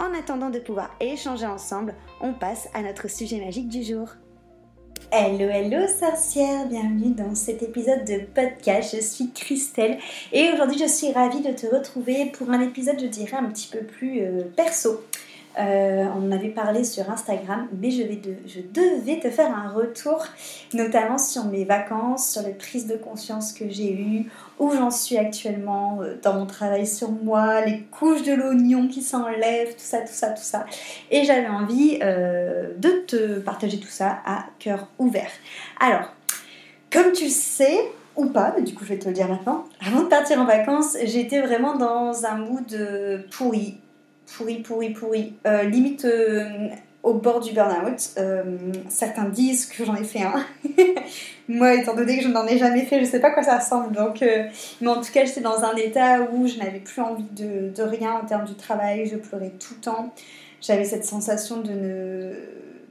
En attendant de pouvoir échanger ensemble, on passe à notre sujet magique du jour. Hello, hello sorcière, bienvenue dans cet épisode de podcast. Je suis Christelle et aujourd'hui je suis ravie de te retrouver pour un épisode, je dirais, un petit peu plus euh, perso. Euh, on en avait parlé sur Instagram, mais je, vais je devais te faire un retour, notamment sur mes vacances, sur les prises de conscience que j'ai eues, où j'en suis actuellement euh, dans mon travail sur moi, les couches de l'oignon qui s'enlèvent, tout ça, tout ça, tout ça. Et j'avais envie euh, de te partager tout ça à cœur ouvert. Alors, comme tu sais, ou pas, mais du coup je vais te le dire maintenant. Avant de partir en vacances, j'étais vraiment dans un mood pourri, pourri, pourri, pourri. Euh, limite euh, au bord du burn-out. Euh, certains disent que j'en ai fait un. Moi, étant donné que je n'en ai jamais fait, je ne sais pas quoi ça ressemble. Donc, mais en tout cas, j'étais dans un état où je n'avais plus envie de, de, rien en termes du travail. Je pleurais tout le temps. J'avais cette sensation de ne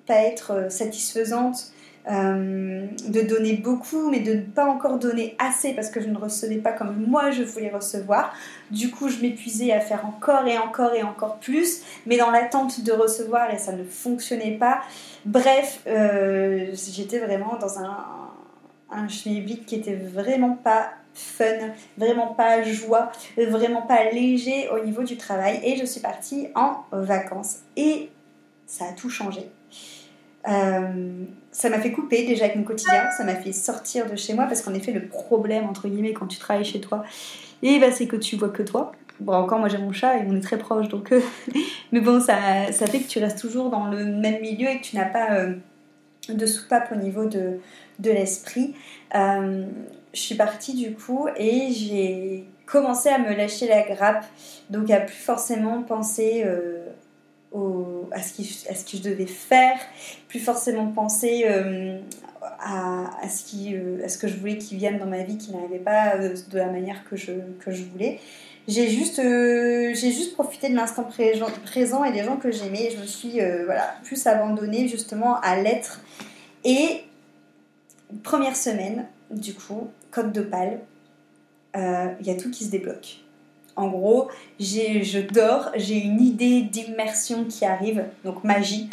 pas être satisfaisante. Euh, de donner beaucoup, mais de ne pas encore donner assez parce que je ne recevais pas comme moi je voulais recevoir. Du coup, je m'épuisais à faire encore et encore et encore plus, mais dans l'attente de recevoir et ça ne fonctionnait pas. Bref, euh, j'étais vraiment dans un, un vide qui était vraiment pas fun, vraiment pas joie, vraiment pas léger au niveau du travail et je suis partie en vacances et ça a tout changé. Euh, ça m'a fait couper déjà avec mon quotidien, ça m'a fait sortir de chez moi parce qu'en effet le problème entre guillemets quand tu travailles chez toi, et bah, c'est que tu vois que toi. Bon encore moi j'ai mon chat et on est très proches donc euh, mais bon ça, ça, fait que tu restes toujours dans le même milieu et que tu n'as pas euh, de soupape au niveau de, de l'esprit. je suis partie du coup et j'ai commencé à me lâcher la grappe donc à plus forcément penser à, ce qui, à ce que je devais faire, plus forcément penser euh, à, à, ce qui, euh, à ce que je voulais qu'il vienne dans ma vie qui n'arrivait pas euh, de la manière que je, que je voulais. J'ai juste, juste profité de l'instant présent et des gens que j'aimais. Je me suis voilà, plus abandonnée justement à l'être. Et première semaine, du coup, code de pal, il y a tout qui se débloque. En gros, je dors, j'ai une idée d'immersion qui arrive, donc magie,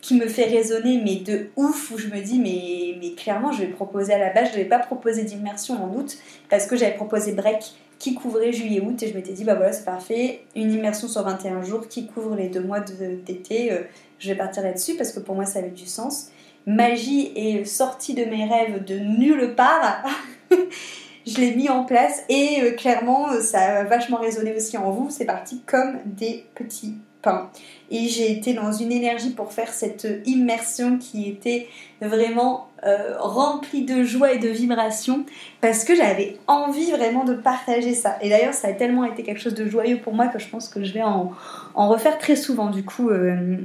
qui me fait résonner, mais de ouf, où je me dis, mais, clairement, je vais proposer à la base, je ne devais pas proposer d'immersion en août, parce que j'avais proposé break qui couvrait juillet-août, et je m'étais dit, bah voilà, c'est parfait, une immersion sur 21 jours qui couvre les deux mois d'été, euh, je vais partir là-dessus, parce que pour moi, ça avait du sens. Magie est sortie de mes rêves de nulle part. je l'ai mis en place et euh, clairement euh, ça a vachement résonné aussi en vous. C'est parti comme des petits pains. Et j'ai été dans une énergie pour faire cette immersion qui était vraiment euh, remplie de joie et de vibration parce que j'avais envie vraiment de partager ça. Et d'ailleurs, ça a tellement été quelque chose de joyeux pour moi que je pense que je vais en, en refaire très souvent du coup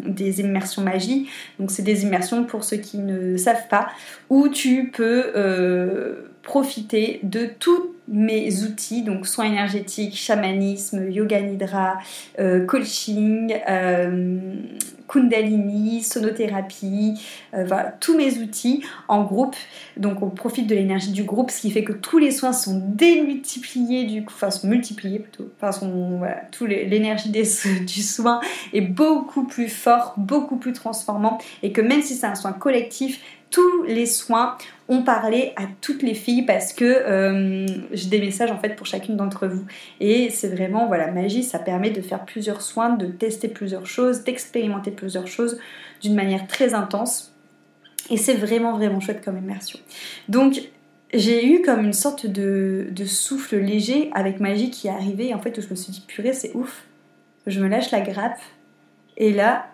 des immersions magie. Donc c'est des immersions pour ceux qui ne savent pas où tu peux profiter de tous mes outils, donc soins énergétiques, chamanisme, yoga nidra, euh, coaching, euh, Kundalini, sonothérapie, euh, tous mes outils en groupe. Donc on profite de l'énergie du groupe, ce qui fait que tous les soins sont démultipliés, du coup, enfin sont multipliés plutôt. Enfin, voilà, l'énergie du soin est beaucoup plus fort, beaucoup plus transformant, et que même si c'est un soin collectif, tous les soins ont parlé à toutes les filles parce que euh, j'ai des messages en fait pour chacune d'entre vous. Et c'est vraiment, voilà, magie, ça permet de faire plusieurs soins, de tester plusieurs choses, d'expérimenter plusieurs choses d'une manière très intense. Et c'est vraiment, vraiment chouette comme immersion. Donc, j'ai eu comme une sorte de, souffle léger avec magie qui est arrivé. En fait, où je me suis dit, purée, c'est ouf. Je me lâche la grappe. Et là,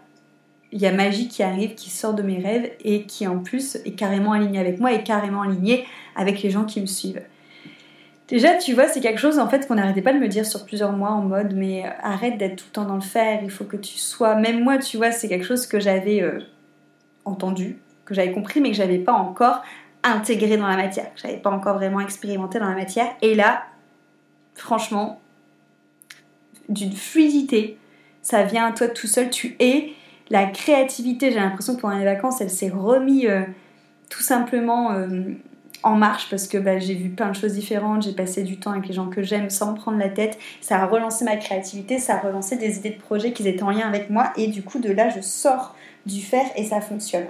il y a magie qui arrive, qui sort de mes rêves et qui en plus est carrément alignée avec moi et carrément alignée avec les gens qui me suivent. Déjà, tu vois, c'est quelque chose en fait qu'on n'arrêtait pas de me dire sur plusieurs mois en mode mais euh, arrête d'être tout le temps dans le faire, il faut que tu sois. Même moi, tu vois, c'est quelque chose que j'avais euh, entendu, que j'avais compris, mais que j'avais pas encore intégré dans la matière. J'avais pas encore vraiment expérimenté dans la matière. Et là, franchement, d'une fluidité, ça vient à toi tout seul, tu es la créativité, j'ai l'impression que pendant les vacances, elle s'est remise euh, tout simplement euh, en marche parce que bah, j'ai vu plein de choses différentes, j'ai passé du temps avec les gens que j'aime sans me prendre la tête. Ça a relancé ma créativité, ça a relancé des idées de projets qui étaient en lien avec moi et du coup de là je sors du fer et ça fonctionne.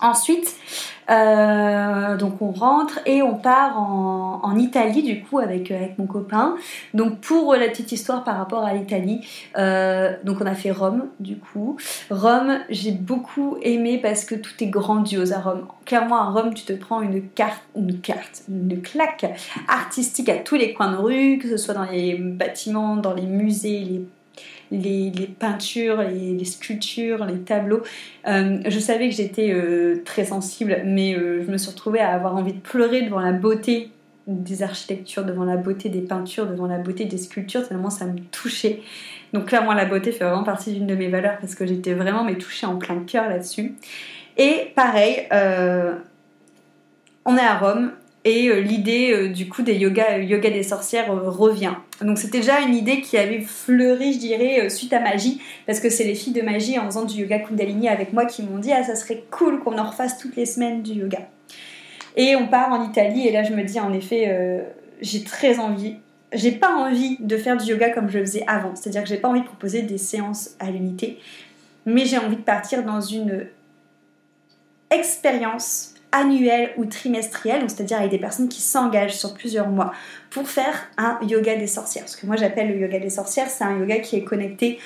Ensuite, euh, donc on rentre et on part en, Italie du coup avec, avec mon copain. Donc pour la petite histoire par rapport à l'Italie, euh, donc on a fait Rome du coup. Rome, j'ai beaucoup aimé parce que tout est grandiose à Rome. Clairement à Rome, tu te prends une carte, une carte, une claque artistique à tous les coins de rue, que ce soit dans les bâtiments, dans les musées, les les, peintures, les, sculptures, les tableaux. Euh, je savais que j'étais euh, très sensible, mais euh, je me suis retrouvée à avoir envie de pleurer devant la beauté des architectures, devant la beauté des peintures, devant la beauté des sculptures, tellement ça me touchait. Donc clairement la beauté fait vraiment partie d'une de mes valeurs parce que j'étais vraiment mais touchée en plein cœur là-dessus. Et pareil, on est à Rome, et euh, l'idée euh, du coup des yoga, yoga des sorcières euh, revient. Donc c'était déjà une idée qui avait fleuri, je dirais, suite à Magie, parce que c'est les filles de Magie en faisant du yoga Kundalini avec moi qui m'ont dit ah ça serait cool qu'on en refasse toutes les semaines du yoga. Et on part en Italie et là je me dis en effet j'ai très envie. J'ai pas envie de faire du yoga comme je le faisais avant, c'est-à-dire que j'ai pas envie de proposer des séances à l'unité, mais j'ai envie de partir dans une expérience annuel ou trimestriel, c'est-à-dire avec des personnes qui s'engagent sur plusieurs mois pour faire un yoga des sorcières. Ce que moi j'appelle le yoga des sorcières, c'est un yoga qui est connecté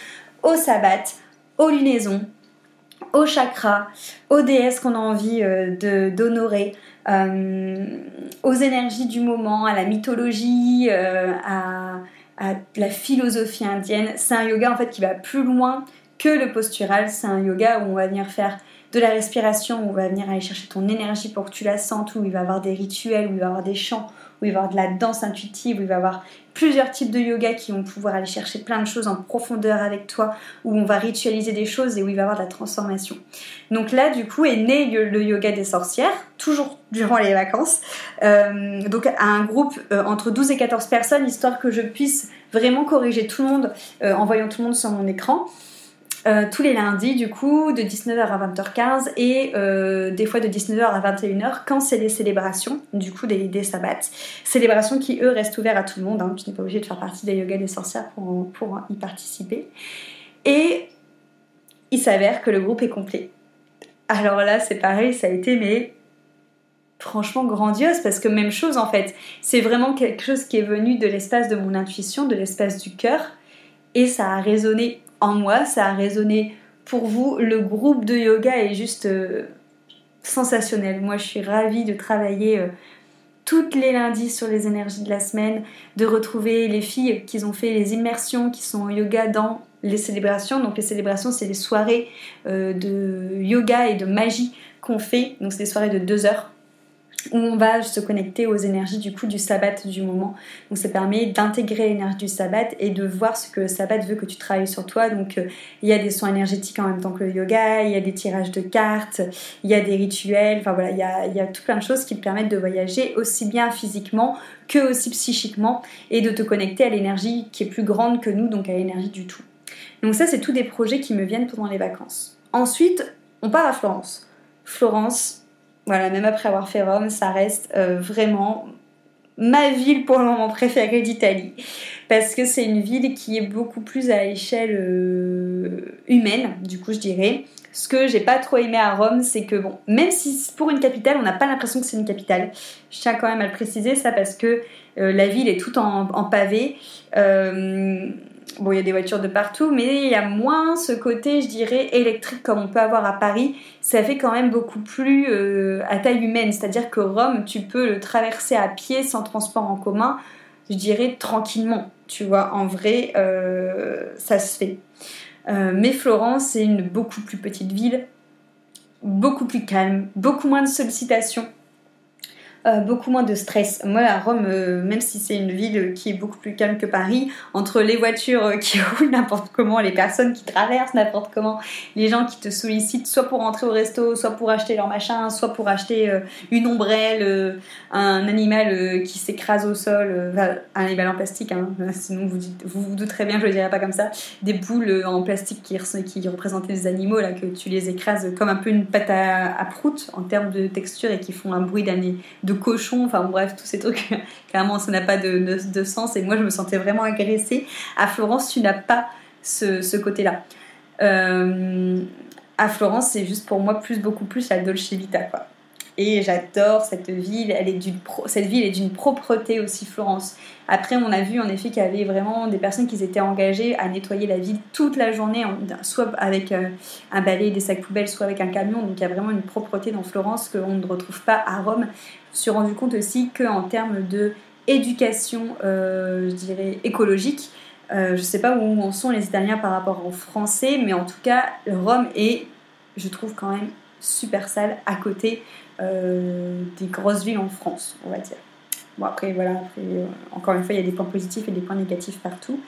au sabbat, aux lunaisons, aux chakras, aux déesses qu'on a envie euh, d'honorer, euh, aux énergies du moment, à la mythologie, euh, à, à, la philosophie indienne. C'est un yoga en fait qui va plus loin que le postural. C'est un yoga où on va venir faire de la respiration où on va venir aller chercher ton énergie pour que tu la sentes, où il va y avoir des rituels, où il va y avoir des chants, où il va y avoir de la danse intuitive, où il va y avoir plusieurs types de yoga qui vont pouvoir aller chercher plein de choses en profondeur avec toi, où on va ritualiser des choses et où il va y avoir de la transformation. Donc là, du coup, est né le yoga des sorcières, toujours durant les vacances. Euh, donc à un groupe euh, entre 12 et 14 personnes, histoire que je puisse vraiment corriger tout le monde euh, en voyant tout le monde sur mon écran. Euh, tous les lundis du coup de 19h à 20h15 et euh, des fois de 19h à 21h quand c'est les célébrations. Du coup des, des sabbats. Célébrations qui eux restent ouverts à tout le monde hein. tu n'es pas obligé de faire partie des yoga des sorcières pour, pour y participer. Et il s'avère que le groupe est complet. Alors là c'est pareil ça a été mais franchement grandiose parce que même chose en fait. C'est vraiment quelque chose qui est venu de l'espace de mon intuition de l'espace du cœur et ça a résonné en moi, ça a résonné pour vous. Le groupe de yoga est juste euh, sensationnel. Moi, je suis ravie de travailler euh, toutes les lundis sur les énergies de la semaine, de retrouver les filles qui ont fait les immersions, qui sont au yoga dans les célébrations. Donc les célébrations, c'est les soirées euh, de yoga et de magie qu'on fait. Donc c'est des soirées de deux heures où on va se connecter aux énergies du coup du sabbat du moment. Donc ça permet d'intégrer l'énergie du sabbat et de voir ce que le sabbat veut que tu travailles sur toi. Donc euh, il y a des soins énergétiques en même temps que le yoga, il y a des tirages de cartes, il y a des rituels, enfin voilà, il y a, tout plein de choses qui te permettent de voyager aussi bien physiquement que aussi psychiquement et de te connecter à l'énergie qui est plus grande que nous, donc à l'énergie du tout. Donc ça, c'est tous des projets qui me viennent pendant les vacances. Ensuite, on part à Florence. Florence, voilà, même après avoir fait Rome, ça reste euh, vraiment ma ville pour le moment préférée d'Italie. Parce que c'est une ville qui est beaucoup plus à échelle euh, humaine, du coup je dirais. Ce que j'ai pas trop aimé à Rome, c'est que bon, même si pour une capitale, on n'a pas l'impression que c'est une capitale. Je tiens quand même à le préciser ça parce que euh, la ville est toute en, pavé. Euh, bon, il y a des voitures de partout, mais il y a moins ce côté, je dirais, électrique comme on peut avoir à Paris. Ça fait quand même beaucoup plus euh, à taille humaine. C'est-à-dire que Rome, tu peux le traverser à pied sans transport en commun, je dirais tranquillement. Tu vois, en vrai, ça se fait. Euh, mais Florence, c'est une beaucoup plus petite ville, beaucoup plus calme, beaucoup moins de sollicitations. Euh, beaucoup moins de stress. Moi, à Rome, euh, même si c'est une ville qui est beaucoup plus calme que Paris, entre les voitures qui roulent n'importe comment, les personnes qui traversent n'importe comment, les gens qui te sollicitent soit pour rentrer au resto, soit pour acheter leur machin, soit pour acheter euh, une ombrelle, un animal qui s'écrase au sol, un animal en plastique, hein, sinon vous, vous vous douterez bien, je le dirais pas comme ça, des boules en plastique qui, représentaient des animaux, là, que tu les écrases comme un peu une pâte à, à prout en termes de texture et qui font un bruit d'année de cochon, enfin bref, tous ces trucs, clairement ça n'a pas de, sens et moi je me sentais vraiment agressée. À Florence, tu n'as pas ce, côté-là. Euh, à Florence, c'est juste pour moi plus, beaucoup plus la Dolce Vita, quoi. Et j'adore cette ville, elle est d'une cette ville est d'une propreté aussi, Florence. Après, on a vu en effet qu'il y avait vraiment des personnes qui s'étaient engagées à nettoyer la ville toute la journée, soit avec euh, un balai, des sacs poubelles, soit avec un camion. Donc il y a vraiment une propreté dans Florence qu'on ne retrouve pas à Rome. Je suis rendu compte aussi qu'en termes de éducation, euh, je dirais écologique, euh, je ne sais pas où en sont les Italiens par rapport aux Français, mais en tout cas, Rome est, je trouve quand même super sale à côté euh, des grosses villes en France, on va dire. Bon, après, voilà, euh, encore une fois, il y a des points positifs et des points négatifs partout.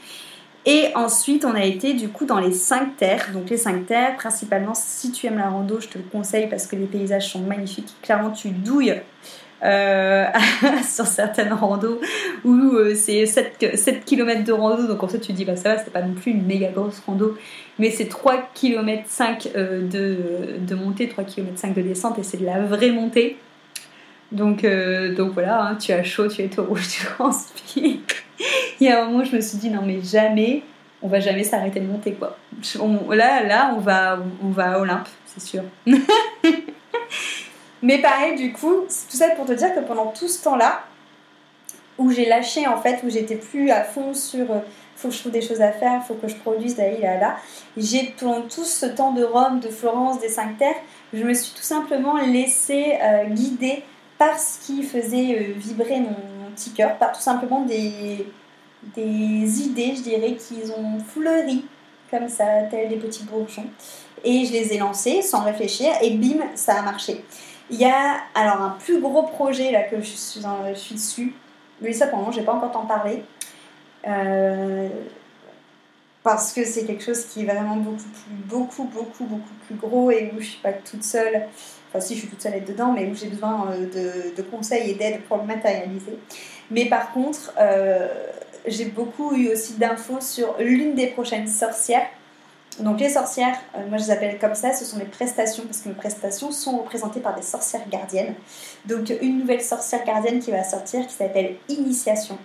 Et ensuite, on a été du coup dans les cinq terres. Donc les cinq terres, principalement, si tu aimes la rando, je te le conseille parce que les paysages sont magnifiques. Clairement, tu douilles euh, sur certaines randos où c'est 7, 7, km de rando. Donc en fait, tu te dis, bah ça va, c'est pas non plus une méga grosse rando mais c'est 3 km 5 de, montée, 3 km 5 de descente et c'est de la vraie montée. Donc, euh, voilà, hein, tu as chaud, tu es tout rouge, tu transpires. Il y a un moment je me suis dit non mais jamais, on va jamais s'arrêter de monter quoi. là, là, on va, on va à Olympe, c'est sûr. mais pareil, du coup, tout ça pour te dire que pendant tout ce temps-là, où j'ai lâché en fait, où j'étais plus à fond sur euh, faut que je trouve des choses à faire, faut que je produise, là, là, là. J'ai, pendant tout ce temps de Rome, de Florence, des Cinq Terres, je me suis tout simplement laissée euh, guider par ce qui faisait euh, vibrer mon, petit cœur, par tout simplement des, des idées, je dirais, qui ont fleuri comme ça, tels des petits bourgeons. Et je les ai lancées sans réfléchir, et bim, ça a marché. Il y a alors un plus gros projet là que je suis, je suis dessus, mais ça pour le moment, je n'ai pas encore t'en parler. Euh, parce que c'est quelque chose qui est vraiment beaucoup plus, beaucoup, beaucoup, beaucoup plus gros et où je suis pas toute seule. Enfin, si je suis toute seule être dedans, mais où j'ai besoin euh, de, conseils et d'aide pour le matérialiser. Mais par contre, euh, j'ai beaucoup eu aussi d'infos sur l'une des prochaines sorcières. Donc les sorcières, moi je les appelle comme ça, ce sont mes prestations parce que mes prestations sont représentées par des sorcières gardiennes. Donc une nouvelle sorcière gardienne qui va sortir qui s'appelle Initiation.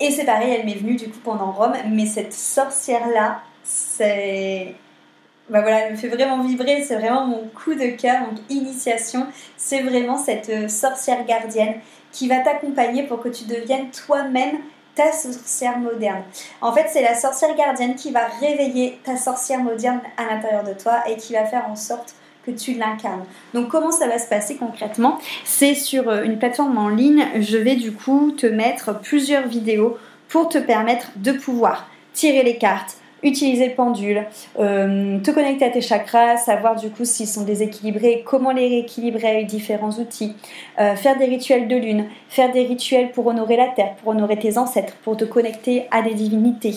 Et c'est pareil, elle m'est venue du coup pendant Rome, mais cette sorcière-là, c'est. Bah voilà, elle me fait vraiment vibrer, c'est vraiment mon coup de cœur, donc initiation, c'est vraiment cette euh, sorcière gardienne qui va t'accompagner pour que tu deviennes toi-même ta sorcière moderne. En fait, c'est la sorcière gardienne qui va réveiller ta sorcière moderne à l'intérieur de toi et qui va faire en sorte que tu l'incarnes. Donc comment ça va se passer concrètement? C'est sur euh, une plateforme en ligne, je vais du coup te mettre plusieurs vidéos pour te permettre de pouvoir tirer les cartes, utiliser le pendule, euh, te connecter à tes chakras, savoir du coup s'ils sont déséquilibrés, comment les rééquilibrer avec différents outils, euh, faire des rituels de lune, faire des rituels pour honorer la terre, pour honorer tes ancêtres, pour te connecter à des divinités.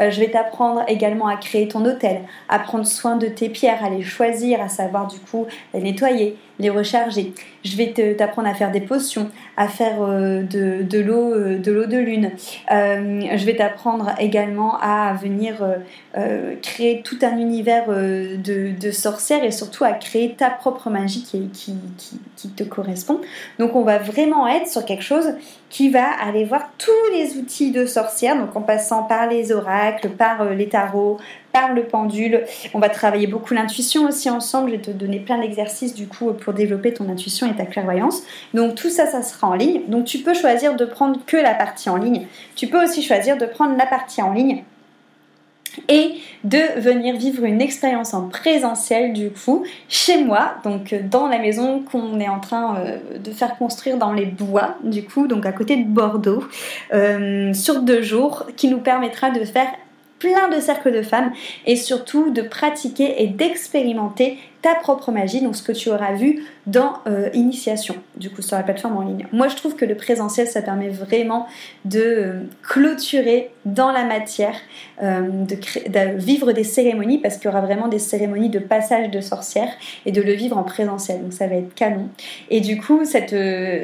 Euh, je vais t'apprendre également à créer ton hôtel, à prendre soin de tes pierres, à les choisir, à savoir du coup les nettoyer, les recharger. Je vais t'apprendre à faire des potions, à faire euh, de, l'eau euh, de l'eau de lune. Euh, je vais t'apprendre également à venir créer tout un univers de, sorcières et surtout à créer ta propre magie qui, qui, qui, te correspond. Donc on va vraiment être sur quelque chose qui va aller voir tous les outils de sorcière, donc en passant par les oracles, par les tarots, le pendule. On va travailler beaucoup l'intuition aussi ensemble. Je vais te donner plein d'exercices du coup pour développer ton intuition et ta clairvoyance. Donc tout ça, ça sera en ligne. Donc tu peux choisir de prendre que la partie en ligne. Tu peux aussi choisir de prendre la partie en ligne et de venir vivre une expérience en présentiel du coup chez moi, donc dans la maison qu'on est en train euh, de faire construire dans les bois du coup, donc à côté de Bordeaux, euh, sur deux jours, qui nous permettra de faire plein de cercles de femmes et surtout de pratiquer et d'expérimenter ta propre magie, donc ce que tu auras vu dans euh, Initiation, du coup sur la plateforme en ligne. Moi je trouve que le présentiel ça permet vraiment de euh, clôturer dans la matière, euh, de, vivre des cérémonies parce qu'il y aura vraiment des cérémonies de passage de sorcière et de le vivre en présentiel, donc ça va être canon. Et du coup cette,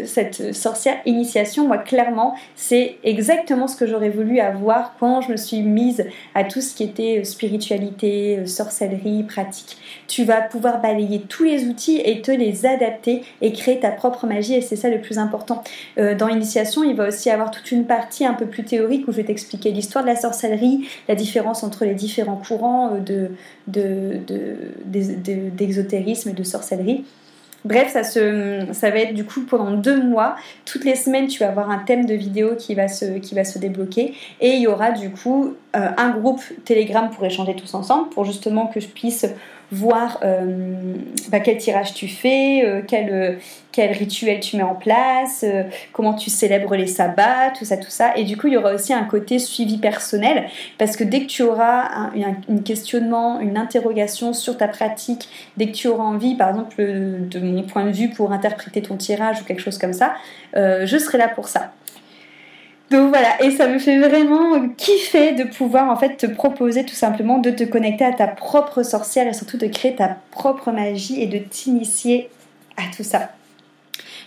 cette sorcière Initiation, moi clairement c'est exactement ce que j'aurais voulu avoir quand je me suis mise à tout ce qui était spiritualité, sorcellerie, pratique. Tu vas pouvoir balayer tous les outils et te les adapter et créer ta propre magie et c'est ça le plus important. Euh, dans l'initiation, il va aussi avoir toute une partie un peu plus théorique où je vais t'expliquer l'histoire de la sorcellerie, la différence entre les différents courants euh, de, d'exotérisme et de sorcellerie. Bref, ça, se, ça va être du coup pendant deux mois. Toutes les semaines, tu vas avoir un thème de vidéo qui va se, qui va se débloquer. Et il y aura du coup euh, un groupe Telegram pour échanger tous ensemble, pour justement que je puisse voir euh, bah, quel tirage tu fais, euh, quel, euh, quel, rituel tu mets en place, comment tu célèbres les sabbats, tout ça, tout ça. Et du coup, il y aura aussi un côté suivi personnel, parce que dès que tu auras un, questionnement, une interrogation sur ta pratique, dès que tu auras envie, par exemple, de mon point de vue, pour interpréter ton tirage ou quelque chose comme ça, je serai là pour ça. Donc voilà, et ça me fait vraiment kiffer de pouvoir en fait te proposer tout simplement de te connecter à ta propre sorcière et surtout de créer ta propre magie et de t'initier à tout ça.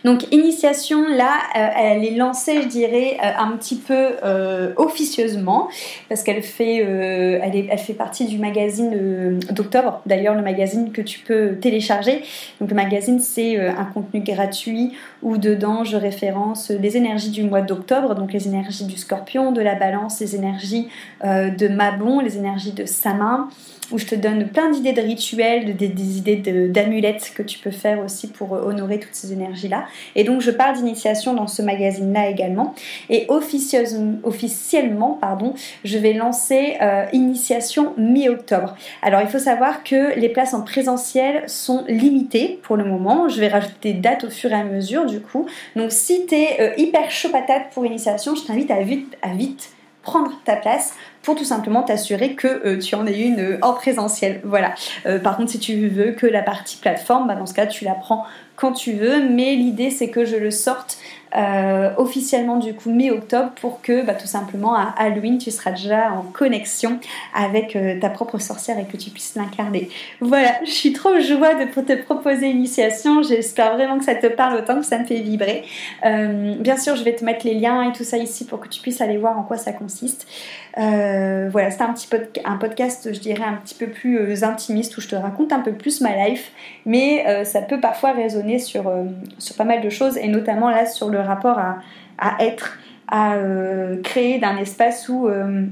Donc initiation là, euh, elle est lancée, je dirais, euh, un petit peu euh, officieusement parce qu'elle fait, elle, elle, fait partie du magazine d'octobre. D'ailleurs, le magazine que tu peux télécharger. Donc le magazine, c'est un contenu gratuit où dedans je référence les énergies du mois d'octobre, donc les énergies du Scorpion, de la Balance, les énergies de Mabon, les énergies de Samin où je te donne plein d'idées de rituels, des, idées d'amulettes que tu peux faire aussi pour honorer toutes ces énergies-là. Et donc je parle d'initiation dans ce magazine-là également. Et officieusement, pardon, je vais lancer euh, initiation mi-octobre. Alors il faut savoir que les places en présentiel sont limitées pour le moment. Je vais rajouter des dates au fur et à mesure du coup. Donc si tu es euh, hyper chaud patate pour initiation, je t'invite à vite, prendre ta place pour tout simplement t'assurer que euh, tu en aies une en présentiel. Voilà. Par contre, si tu veux que la partie plateforme, bah, dans ce cas, tu la prends quand tu veux, mais l'idée c'est que je le sorte euh, officiellement du coup mi-octobre pour que bah, tout simplement à Halloween tu seras déjà en connexion avec euh, ta propre sorcière et que tu puisses l'incarner. Voilà, je suis trop joie de te proposer l'initiation, j'espère vraiment que ça te parle autant que ça me fait vibrer. Euh, bien sûr je vais te mettre les liens et tout ça ici pour que tu puisses aller voir en quoi ça consiste. voilà, c'est un petit un podcast, je dirais, un petit peu plus intimiste où je te raconte un peu plus ma life, mais ça peut parfois résonner sur, sur pas mal de choses et notamment là sur le rapport à, être, à euh, créer d'un espace où, euh,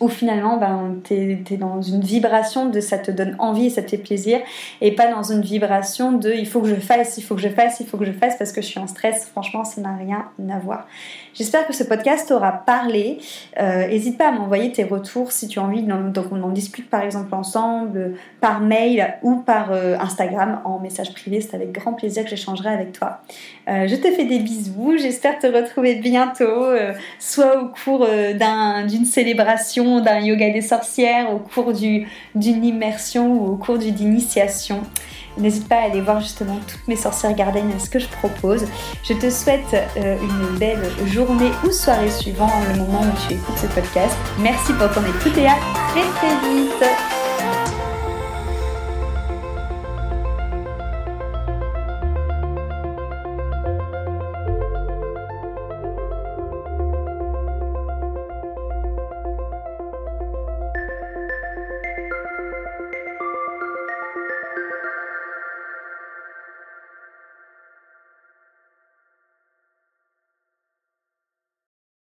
où finalement ben, tu es, dans une vibration de ça te donne envie et ça te fait plaisir, et pas dans une vibration de il faut que je fasse, il faut que je fasse, il faut que je fasse parce que je suis en stress. Franchement, ça n'a rien à voir. J'espère que ce podcast t'aura parlé. N'hésite euh, pas à m'envoyer tes retours si tu as envie. Donc on en discute par exemple ensemble, par mail ou par euh, Instagram en message privé. C'est avec grand plaisir que j'échangerai avec toi. Euh, je te fais des bisous. J'espère te retrouver bientôt, soit au cours d'une célébration d'un yoga des sorcières, au cours d'une immersion ou au cours d'une initiation. N'hésite pas à aller voir justement toutes mes sorcières gardiennes, ce que je propose. Je te souhaite euh, une belle journée ou soirée suivant le moment où tu écoutes ce podcast. Merci pour ton écoute et à très très vite